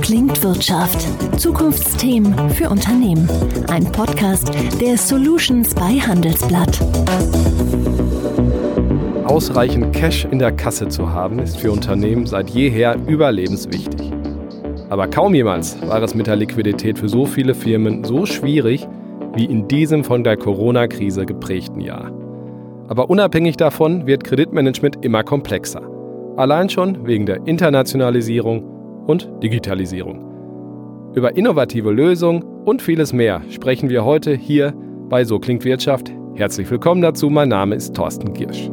Klingt Wirtschaft. Zukunftsthemen für Unternehmen. Ein Podcast der Solutions bei Handelsblatt. Ausreichend Cash in der Kasse zu haben, ist für Unternehmen seit jeher überlebenswichtig. Aber kaum jemals war es mit der Liquidität für so viele Firmen so schwierig wie in diesem von der Corona-Krise geprägten Jahr. Aber unabhängig davon wird Kreditmanagement immer komplexer. Allein schon wegen der Internationalisierung und Digitalisierung. Über innovative Lösungen und vieles mehr sprechen wir heute hier bei So klingt Wirtschaft. Herzlich willkommen dazu, mein Name ist Thorsten Giersch.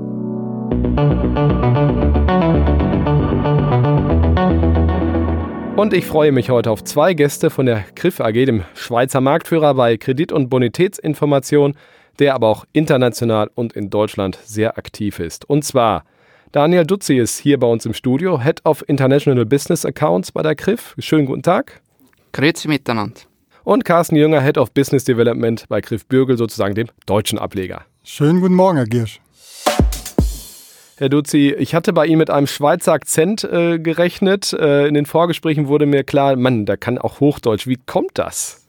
Und ich freue mich heute auf zwei Gäste von der KRIF AG, dem Schweizer Marktführer bei Kredit- und Bonitätsinformation, der aber auch international und in Deutschland sehr aktiv ist. Und zwar Daniel Dutzi ist hier bei uns im Studio, Head of International Business Accounts bei der KRIF. Schönen guten Tag. Grüezi miteinander. Und Carsten Jünger, Head of Business Development bei KRIF Bürgel, sozusagen dem deutschen Ableger. Schönen guten Morgen, Herr Giersch. Herr Duzi, ich hatte bei Ihnen mit einem Schweizer Akzent äh, gerechnet. Äh, in den Vorgesprächen wurde mir klar, Mann, der kann auch Hochdeutsch. Wie kommt das?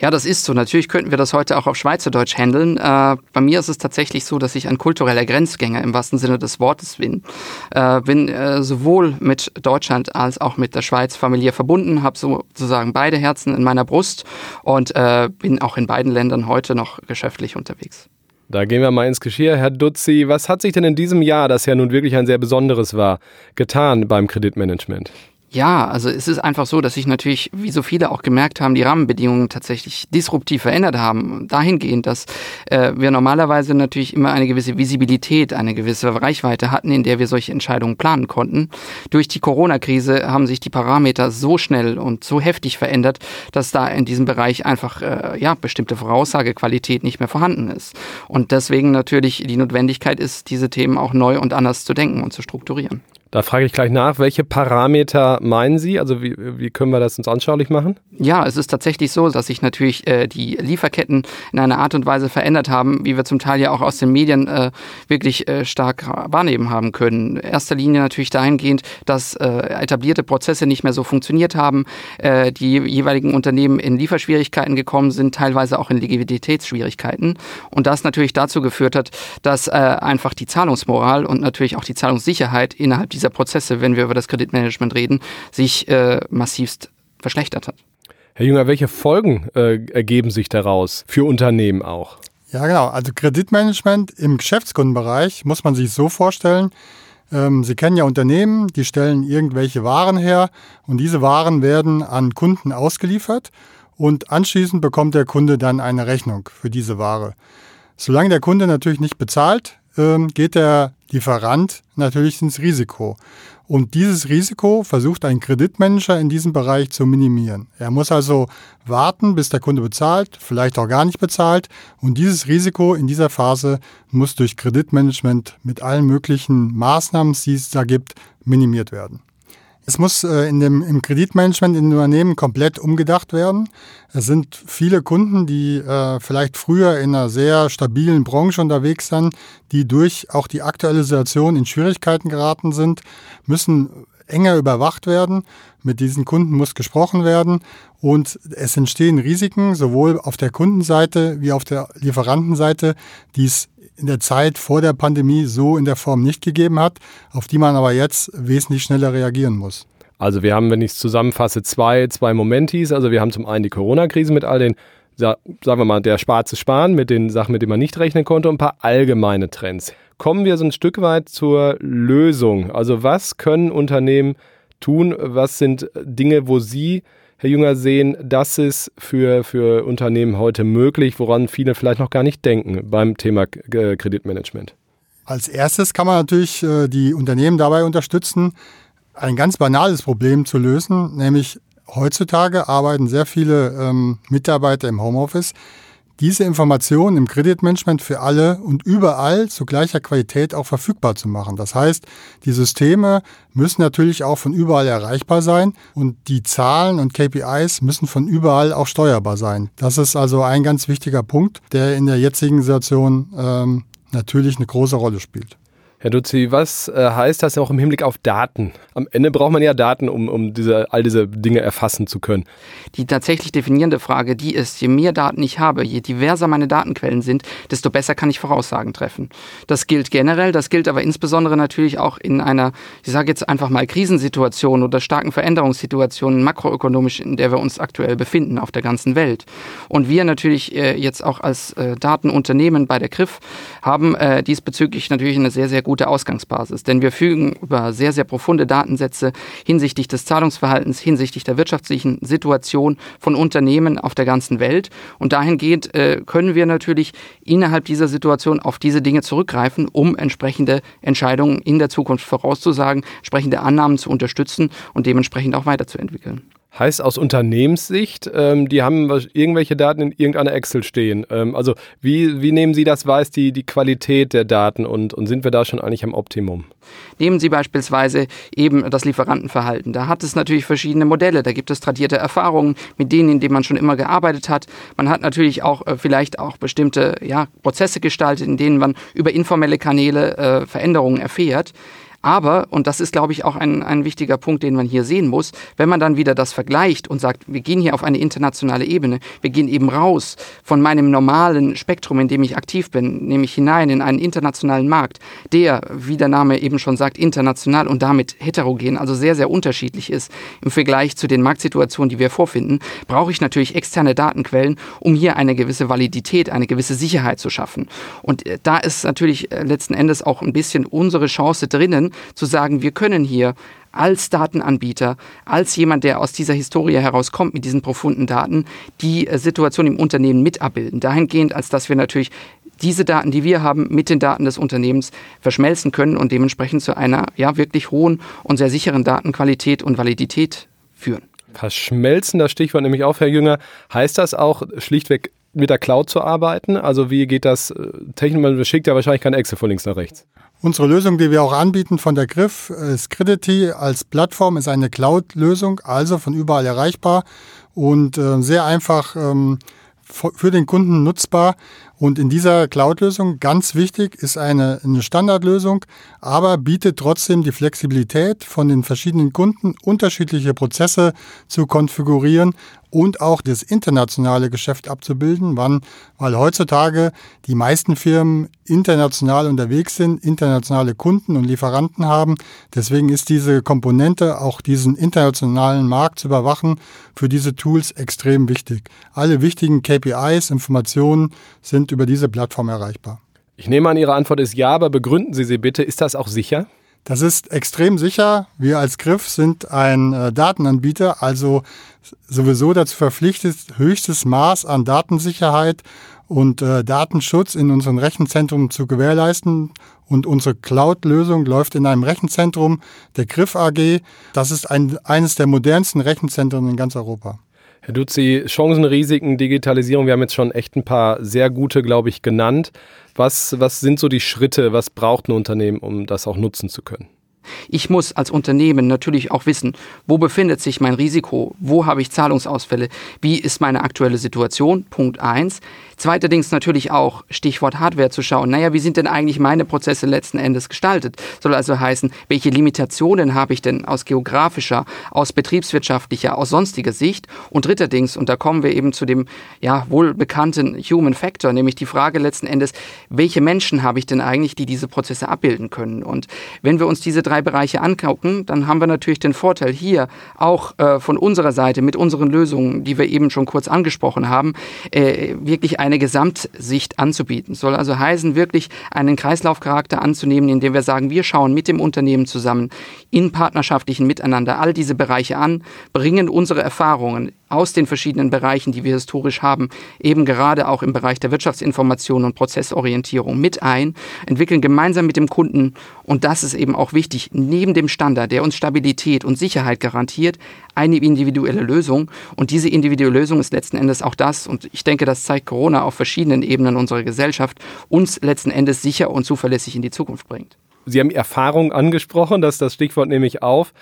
Ja, das ist so. Natürlich könnten wir das heute auch auf Schweizerdeutsch handeln. Äh, bei mir ist es tatsächlich so, dass ich ein kultureller Grenzgänger im wahrsten Sinne des Wortes bin. Äh, bin äh, sowohl mit Deutschland als auch mit der Schweiz familiär verbunden, habe sozusagen beide Herzen in meiner Brust und äh, bin auch in beiden Ländern heute noch geschäftlich unterwegs. Da gehen wir mal ins Geschirr. Herr Dutzi, was hat sich denn in diesem Jahr, das ja nun wirklich ein sehr besonderes war, getan beim Kreditmanagement? Ja, also es ist einfach so, dass sich natürlich, wie so viele auch gemerkt haben, die Rahmenbedingungen tatsächlich disruptiv verändert haben. Dahingehend, dass äh, wir normalerweise natürlich immer eine gewisse Visibilität, eine gewisse Reichweite hatten, in der wir solche Entscheidungen planen konnten. Durch die Corona-Krise haben sich die Parameter so schnell und so heftig verändert, dass da in diesem Bereich einfach äh, ja bestimmte Voraussagequalität nicht mehr vorhanden ist. Und deswegen natürlich die Notwendigkeit ist, diese Themen auch neu und anders zu denken und zu strukturieren. Da frage ich gleich nach, welche Parameter meinen Sie? Also wie, wie können wir das uns anschaulich machen? Ja, es ist tatsächlich so, dass sich natürlich äh, die Lieferketten in einer Art und Weise verändert haben, wie wir zum Teil ja auch aus den Medien äh, wirklich äh, stark wahrnehmen haben können. In erster Linie natürlich dahingehend, dass äh, etablierte Prozesse nicht mehr so funktioniert haben, äh, die jeweiligen Unternehmen in Lieferschwierigkeiten gekommen sind, teilweise auch in Liquiditätsschwierigkeiten. Und das natürlich dazu geführt hat, dass äh, einfach die Zahlungsmoral und natürlich auch die Zahlungssicherheit innerhalb dieser Prozesse, wenn wir über das Kreditmanagement reden, sich äh, massivst verschlechtert hat. Herr Jünger, welche Folgen äh, ergeben sich daraus für Unternehmen auch? Ja, genau. Also Kreditmanagement im Geschäftskundenbereich muss man sich so vorstellen. Ähm, Sie kennen ja Unternehmen, die stellen irgendwelche Waren her und diese Waren werden an Kunden ausgeliefert und anschließend bekommt der Kunde dann eine Rechnung für diese Ware. Solange der Kunde natürlich nicht bezahlt, ähm, geht der Lieferant natürlich ins Risiko. Und dieses Risiko versucht ein Kreditmanager in diesem Bereich zu minimieren. Er muss also warten, bis der Kunde bezahlt, vielleicht auch gar nicht bezahlt. Und dieses Risiko in dieser Phase muss durch Kreditmanagement mit allen möglichen Maßnahmen, die es da gibt, minimiert werden. Es muss äh, in dem, im Kreditmanagement in den Unternehmen komplett umgedacht werden. Es sind viele Kunden, die äh, vielleicht früher in einer sehr stabilen Branche unterwegs sind, die durch auch die aktuelle Situation in Schwierigkeiten geraten sind, müssen enger überwacht werden. Mit diesen Kunden muss gesprochen werden und es entstehen Risiken sowohl auf der Kundenseite wie auf der Lieferantenseite, die es in der Zeit vor der Pandemie so in der Form nicht gegeben hat, auf die man aber jetzt wesentlich schneller reagieren muss. Also wir haben, wenn ich es zusammenfasse, zwei, zwei Momentis. Also wir haben zum einen die Corona-Krise mit all den, sagen wir mal, der schwarze Sparen mit den Sachen, mit denen man nicht rechnen konnte und ein paar allgemeine Trends. Kommen wir so ein Stück weit zur Lösung. Also was können Unternehmen tun? Was sind Dinge, wo Sie Herr Jünger, sehen, das ist für, für Unternehmen heute möglich, woran viele vielleicht noch gar nicht denken beim Thema Kreditmanagement? Als erstes kann man natürlich äh, die Unternehmen dabei unterstützen, ein ganz banales Problem zu lösen, nämlich heutzutage arbeiten sehr viele ähm, Mitarbeiter im Homeoffice, diese Informationen im Kreditmanagement für alle und überall zu gleicher Qualität auch verfügbar zu machen. Das heißt, die Systeme müssen natürlich auch von überall erreichbar sein und die Zahlen und KPIs müssen von überall auch steuerbar sein. Das ist also ein ganz wichtiger Punkt, der in der jetzigen Situation ähm, natürlich eine große Rolle spielt. Herr Dutzi, was äh, heißt das auch im Hinblick auf Daten? Am Ende braucht man ja Daten, um, um diese, all diese Dinge erfassen zu können. Die tatsächlich definierende Frage, die ist, je mehr Daten ich habe, je diverser meine Datenquellen sind, desto besser kann ich Voraussagen treffen. Das gilt generell, das gilt aber insbesondere natürlich auch in einer, ich sage jetzt einfach mal Krisensituation oder starken Veränderungssituationen makroökonomisch, in der wir uns aktuell befinden auf der ganzen Welt. Und wir natürlich äh, jetzt auch als äh, Datenunternehmen bei der Griff haben diesbezüglich natürlich eine sehr, sehr gute Ausgangsbasis. Denn wir fügen über sehr, sehr profunde Datensätze hinsichtlich des Zahlungsverhaltens, hinsichtlich der wirtschaftlichen Situation von Unternehmen auf der ganzen Welt. Und dahingehend äh, können wir natürlich innerhalb dieser Situation auf diese Dinge zurückgreifen, um entsprechende Entscheidungen in der Zukunft vorauszusagen, entsprechende Annahmen zu unterstützen und dementsprechend auch weiterzuentwickeln. Heißt aus Unternehmenssicht, ähm, die haben irgendwelche Daten in irgendeiner Excel stehen. Ähm, also wie, wie nehmen Sie das wahr, die, die Qualität der Daten und, und sind wir da schon eigentlich am Optimum? Nehmen Sie beispielsweise eben das Lieferantenverhalten. Da hat es natürlich verschiedene Modelle. Da gibt es tradierte Erfahrungen mit denen, in denen man schon immer gearbeitet hat. Man hat natürlich auch äh, vielleicht auch bestimmte ja, Prozesse gestaltet, in denen man über informelle Kanäle äh, Veränderungen erfährt. Aber, und das ist, glaube ich, auch ein, ein wichtiger Punkt, den man hier sehen muss, wenn man dann wieder das vergleicht und sagt, wir gehen hier auf eine internationale Ebene, wir gehen eben raus von meinem normalen Spektrum, in dem ich aktiv bin, nämlich hinein in einen internationalen Markt, der, wie der Name eben schon sagt, international und damit heterogen, also sehr, sehr unterschiedlich ist im Vergleich zu den Marktsituationen, die wir vorfinden, brauche ich natürlich externe Datenquellen, um hier eine gewisse Validität, eine gewisse Sicherheit zu schaffen. Und äh, da ist natürlich äh, letzten Endes auch ein bisschen unsere Chance drinnen, zu sagen, wir können hier als Datenanbieter, als jemand, der aus dieser Historie herauskommt mit diesen profunden Daten, die äh, Situation im Unternehmen mit abbilden. Dahingehend, als dass wir natürlich diese Daten, die wir haben, mit den Daten des Unternehmens verschmelzen können und dementsprechend zu einer ja wirklich hohen und sehr sicheren Datenqualität und Validität führen. Verschmelzen, das Stichwort nämlich auch, Herr Jünger, heißt das auch schlichtweg mit der Cloud zu arbeiten? Also wie geht das äh, technisch? Man schickt ja wahrscheinlich kein Excel von links nach rechts. Unsere Lösung, die wir auch anbieten von der Griff, Scredity als Plattform ist eine Cloud-Lösung, also von überall erreichbar und äh, sehr einfach ähm, für den Kunden nutzbar. Und in dieser Cloud-Lösung, ganz wichtig, ist eine, eine Standardlösung, aber bietet trotzdem die Flexibilität von den verschiedenen Kunden, unterschiedliche Prozesse zu konfigurieren und auch das internationale Geschäft abzubilden, wann, weil heutzutage die meisten Firmen international unterwegs sind, internationale Kunden und Lieferanten haben. Deswegen ist diese Komponente, auch diesen internationalen Markt zu überwachen, für diese Tools extrem wichtig. Alle wichtigen KPIs, Informationen sind sind über diese Plattform erreichbar. Ich nehme an, Ihre Antwort ist ja, aber begründen Sie sie bitte. Ist das auch sicher? Das ist extrem sicher. Wir als Griff sind ein äh, Datenanbieter, also sowieso dazu verpflichtet, höchstes Maß an Datensicherheit und äh, Datenschutz in unseren Rechenzentren zu gewährleisten. Und unsere Cloud-Lösung läuft in einem Rechenzentrum der Griff AG. Das ist ein, eines der modernsten Rechenzentren in ganz Europa. Herr Dutzi, Chancen, Risiken, Digitalisierung, wir haben jetzt schon echt ein paar sehr gute, glaube ich, genannt. Was, was sind so die Schritte, was braucht ein Unternehmen, um das auch nutzen zu können? Ich muss als Unternehmen natürlich auch wissen, wo befindet sich mein Risiko, wo habe ich Zahlungsausfälle, wie ist meine aktuelle Situation, Punkt eins. Zweiterdings natürlich auch Stichwort Hardware zu schauen. Naja, wie sind denn eigentlich meine Prozesse letzten Endes gestaltet? Soll also heißen, welche Limitationen habe ich denn aus geografischer, aus betriebswirtschaftlicher, aus sonstiger Sicht? Und dritterdings, und da kommen wir eben zu dem ja wohl bekannten Human Factor, nämlich die Frage letzten Endes, welche Menschen habe ich denn eigentlich, die diese Prozesse abbilden können? Und wenn wir uns diese drei Bereiche angucken, dann haben wir natürlich den Vorteil hier auch äh, von unserer Seite mit unseren Lösungen, die wir eben schon kurz angesprochen haben, äh, wirklich eine Gesamtsicht anzubieten. Soll also heißen, wirklich einen Kreislaufcharakter anzunehmen, indem wir sagen, wir schauen mit dem Unternehmen zusammen in partnerschaftlichen Miteinander all diese Bereiche an, bringen unsere Erfahrungen aus den verschiedenen Bereichen, die wir historisch haben, eben gerade auch im Bereich der Wirtschaftsinformation und Prozessorientierung mit ein, entwickeln gemeinsam mit dem Kunden, und das ist eben auch wichtig, neben dem Standard, der uns Stabilität und Sicherheit garantiert, eine individuelle Lösung. Und diese individuelle Lösung ist letzten Endes auch das, und ich denke, das zeigt Corona auf verschiedenen Ebenen unserer Gesellschaft, uns letzten Endes sicher und zuverlässig in die Zukunft bringt. Sie haben Erfahrung angesprochen, das ist das Stichwort nehme ich auf.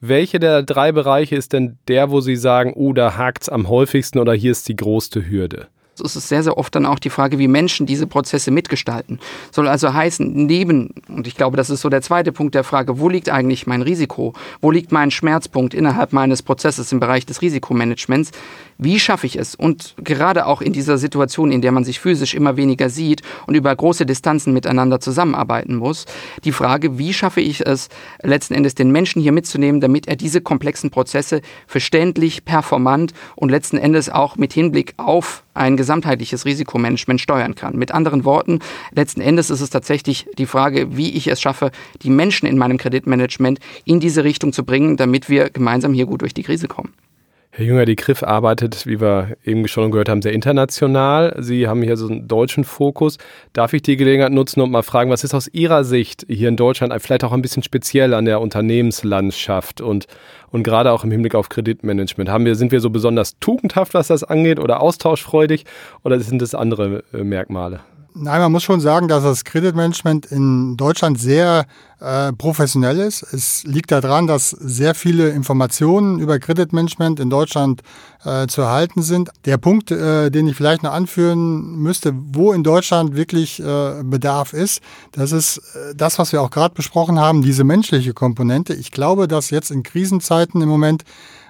Welche der drei Bereiche ist denn der, wo Sie sagen, oh, da hakt es am häufigsten oder hier ist die größte Hürde? Ist es sehr, sehr oft dann auch die Frage, wie Menschen diese Prozesse mitgestalten. Soll also heißen, neben, und ich glaube, das ist so der zweite Punkt der Frage, wo liegt eigentlich mein Risiko? Wo liegt mein Schmerzpunkt innerhalb meines Prozesses im Bereich des Risikomanagements? Wie schaffe ich es? Und gerade auch in dieser Situation, in der man sich physisch immer weniger sieht und über große Distanzen miteinander zusammenarbeiten muss, die Frage, wie schaffe ich es, letzten Endes den Menschen hier mitzunehmen, damit er diese komplexen Prozesse verständlich, performant und letzten Endes auch mit Hinblick auf ein gesamtheitliches Risikomanagement steuern kann. Mit anderen Worten, letzten Endes ist es tatsächlich die Frage, wie ich es schaffe, die Menschen in meinem Kreditmanagement in diese Richtung zu bringen, damit wir gemeinsam hier gut durch die Krise kommen. Herr Jünger, die Griff arbeitet, wie wir eben schon gehört haben, sehr international. Sie haben hier so einen deutschen Fokus. Darf ich die Gelegenheit nutzen und mal fragen, was ist aus Ihrer Sicht hier in Deutschland vielleicht auch ein bisschen speziell an der Unternehmenslandschaft und, und gerade auch im Hinblick auf Kreditmanagement? Haben wir, sind wir so besonders tugendhaft, was das angeht oder austauschfreudig oder sind es andere äh, Merkmale? Nein, man muss schon sagen, dass das Kreditmanagement in Deutschland sehr äh, professionell ist. Es liegt daran, dass sehr viele Informationen über Kreditmanagement in Deutschland äh, zu erhalten sind. Der Punkt, äh, den ich vielleicht noch anführen müsste, wo in Deutschland wirklich äh, Bedarf ist, das ist äh, das, was wir auch gerade besprochen haben, diese menschliche Komponente. Ich glaube, dass jetzt in Krisenzeiten im Moment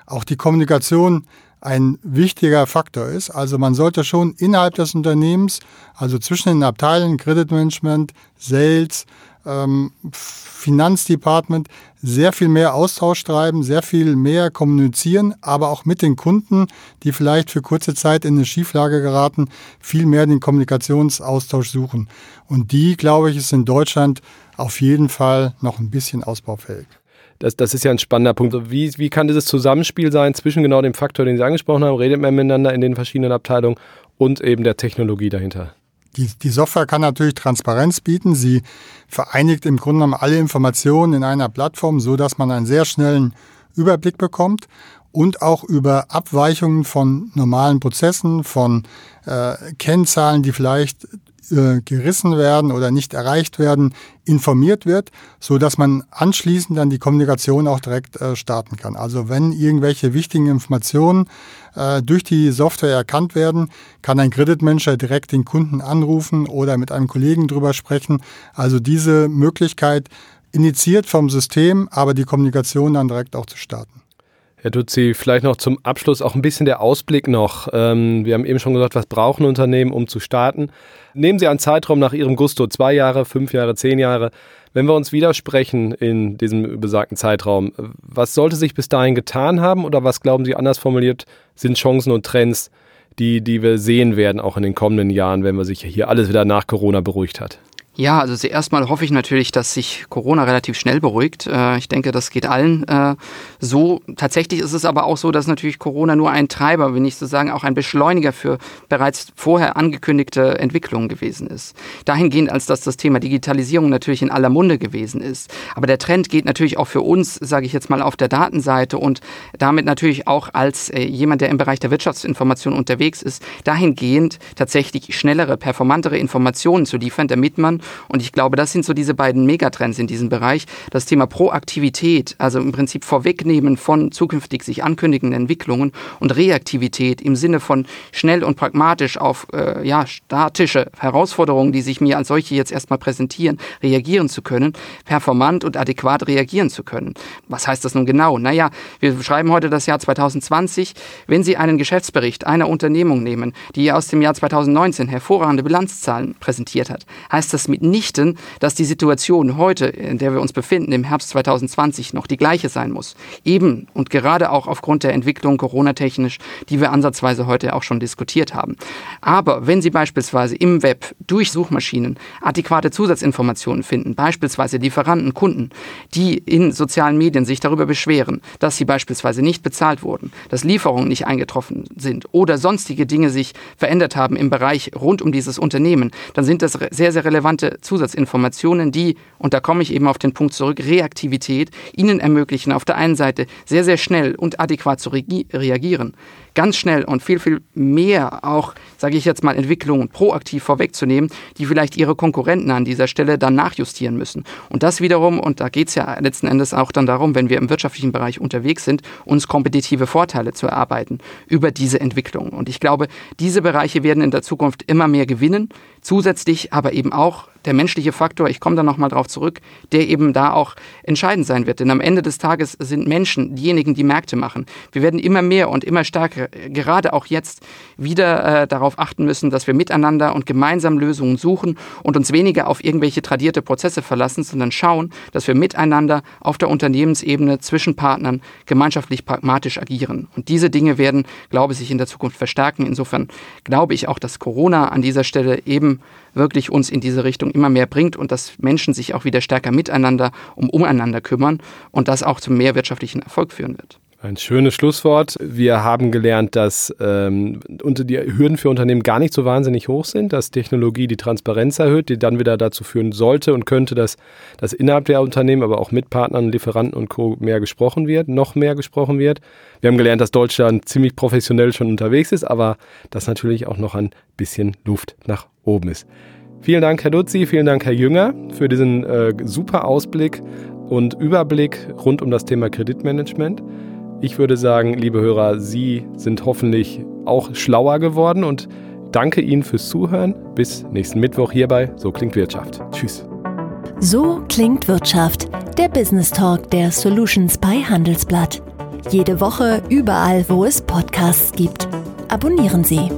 auch die Kommunikation ein wichtiger Faktor ist. Also man sollte schon innerhalb des Unternehmens, also zwischen den Abteilungen Kreditmanagement, Sales, ähm, Finanzdepartment sehr viel mehr Austausch treiben, sehr viel mehr kommunizieren, aber auch mit den Kunden, die vielleicht für kurze Zeit in eine Schieflage geraten, viel mehr den Kommunikationsaustausch suchen. Und die, glaube ich, ist in Deutschland auf jeden Fall noch ein bisschen ausbaufähig das, das ist ja ein spannender Punkt. Wie, wie kann dieses Zusammenspiel sein zwischen genau dem Faktor, den Sie angesprochen haben, redet man miteinander in den verschiedenen Abteilungen und eben der Technologie dahinter? Die, die Software kann natürlich Transparenz bieten. Sie vereinigt im Grunde genommen alle Informationen in einer Plattform, so dass man einen sehr schnellen Überblick bekommt und auch über Abweichungen von normalen Prozessen, von äh, Kennzahlen, die vielleicht äh, gerissen werden oder nicht erreicht werden, informiert wird, so dass man anschließend dann die Kommunikation auch direkt äh, starten kann. Also wenn irgendwelche wichtigen Informationen äh, durch die Software erkannt werden, kann ein Kreditmanager direkt den Kunden anrufen oder mit einem Kollegen drüber sprechen. Also diese Möglichkeit initiiert vom System, aber die Kommunikation dann direkt auch zu starten. Herr Dutzi, vielleicht noch zum Abschluss auch ein bisschen der Ausblick noch. Ähm, wir haben eben schon gesagt, was brauchen Unternehmen, um zu starten. Nehmen Sie einen Zeitraum nach Ihrem Gusto, zwei Jahre, fünf Jahre, zehn Jahre. Wenn wir uns widersprechen in diesem besagten Zeitraum, was sollte sich bis dahin getan haben oder was glauben Sie anders formuliert, sind Chancen und Trends, die, die wir sehen werden, auch in den kommenden Jahren, wenn wir sich hier alles wieder nach Corona beruhigt hat? Ja, also zuerst mal hoffe ich natürlich, dass sich Corona relativ schnell beruhigt. Äh, ich denke, das geht allen äh, so. Tatsächlich ist es aber auch so, dass natürlich Corona nur ein Treiber, wenn nicht so sagen, auch ein Beschleuniger für bereits vorher angekündigte Entwicklungen gewesen ist. Dahingehend, als dass das Thema Digitalisierung natürlich in aller Munde gewesen ist. Aber der Trend geht natürlich auch für uns, sage ich jetzt mal, auf der Datenseite und damit natürlich auch als äh, jemand, der im Bereich der Wirtschaftsinformation unterwegs ist, dahingehend tatsächlich schnellere, performantere Informationen zu liefern, damit man und ich glaube, das sind so diese beiden Megatrends in diesem Bereich. Das Thema Proaktivität, also im Prinzip Vorwegnehmen von zukünftig sich ankündigenden Entwicklungen und Reaktivität im Sinne von schnell und pragmatisch auf äh, ja, statische Herausforderungen, die sich mir als solche jetzt erstmal präsentieren, reagieren zu können, performant und adäquat reagieren zu können. Was heißt das nun genau? Naja, wir schreiben heute das Jahr 2020. Wenn Sie einen Geschäftsbericht einer Unternehmung nehmen, die aus dem Jahr 2019 hervorragende Bilanzzahlen präsentiert hat, heißt das mitnichten, dass die Situation heute, in der wir uns befinden, im Herbst 2020 noch die gleiche sein muss. Eben und gerade auch aufgrund der Entwicklung Corona-technisch, die wir ansatzweise heute auch schon diskutiert haben. Aber wenn Sie beispielsweise im Web durch Suchmaschinen adäquate Zusatzinformationen finden, beispielsweise Lieferanten, Kunden, die in sozialen Medien sich darüber beschweren, dass sie beispielsweise nicht bezahlt wurden, dass Lieferungen nicht eingetroffen sind oder sonstige Dinge sich verändert haben im Bereich rund um dieses Unternehmen, dann sind das sehr, sehr relevante relevante Zusatzinformationen, die, und da komme ich eben auf den Punkt zurück, Reaktivität, ihnen ermöglichen, auf der einen Seite sehr, sehr schnell und adäquat zu reagieren, ganz schnell und viel, viel mehr auch, sage ich jetzt mal, Entwicklungen proaktiv vorwegzunehmen, die vielleicht ihre Konkurrenten an dieser Stelle dann nachjustieren müssen. Und das wiederum, und da geht es ja letzten Endes auch dann darum, wenn wir im wirtschaftlichen Bereich unterwegs sind, uns kompetitive Vorteile zu erarbeiten über diese Entwicklungen. Und ich glaube, diese Bereiche werden in der Zukunft immer mehr gewinnen, zusätzlich aber eben auch der menschliche Faktor, ich komme da nochmal drauf zurück, der eben da auch entscheidend sein wird. Denn am Ende des Tages sind Menschen diejenigen, die Märkte machen. Wir werden immer mehr und immer stärker, gerade auch jetzt, wieder äh, darauf achten müssen, dass wir miteinander und gemeinsam Lösungen suchen und uns weniger auf irgendwelche tradierte Prozesse verlassen, sondern schauen, dass wir miteinander auf der Unternehmensebene zwischen Partnern gemeinschaftlich pragmatisch agieren. Und diese Dinge werden, glaube ich, sich in der Zukunft verstärken. Insofern glaube ich auch, dass Corona an dieser Stelle eben wirklich uns in diese Richtung immer mehr bringt und dass Menschen sich auch wieder stärker miteinander um umeinander kümmern und das auch zum mehr wirtschaftlichen Erfolg führen wird. Ein schönes Schlusswort. Wir haben gelernt, dass ähm, die Hürden für Unternehmen gar nicht so wahnsinnig hoch sind, dass Technologie die Transparenz erhöht, die dann wieder dazu führen sollte und könnte, dass, dass innerhalb der Unternehmen, aber auch mit Partnern, Lieferanten und Co. mehr gesprochen wird, noch mehr gesprochen wird. Wir haben gelernt, dass Deutschland ziemlich professionell schon unterwegs ist, aber dass natürlich auch noch ein bisschen Luft nach oben ist. Vielen Dank, Herr Dutzi, vielen Dank, Herr Jünger, für diesen äh, super Ausblick und Überblick rund um das Thema Kreditmanagement. Ich würde sagen, liebe Hörer, Sie sind hoffentlich auch schlauer geworden und danke Ihnen fürs Zuhören. Bis nächsten Mittwoch hierbei So klingt Wirtschaft. Tschüss. So klingt Wirtschaft, der Business Talk der Solutions bei Handelsblatt. Jede Woche überall, wo es Podcasts gibt. Abonnieren Sie.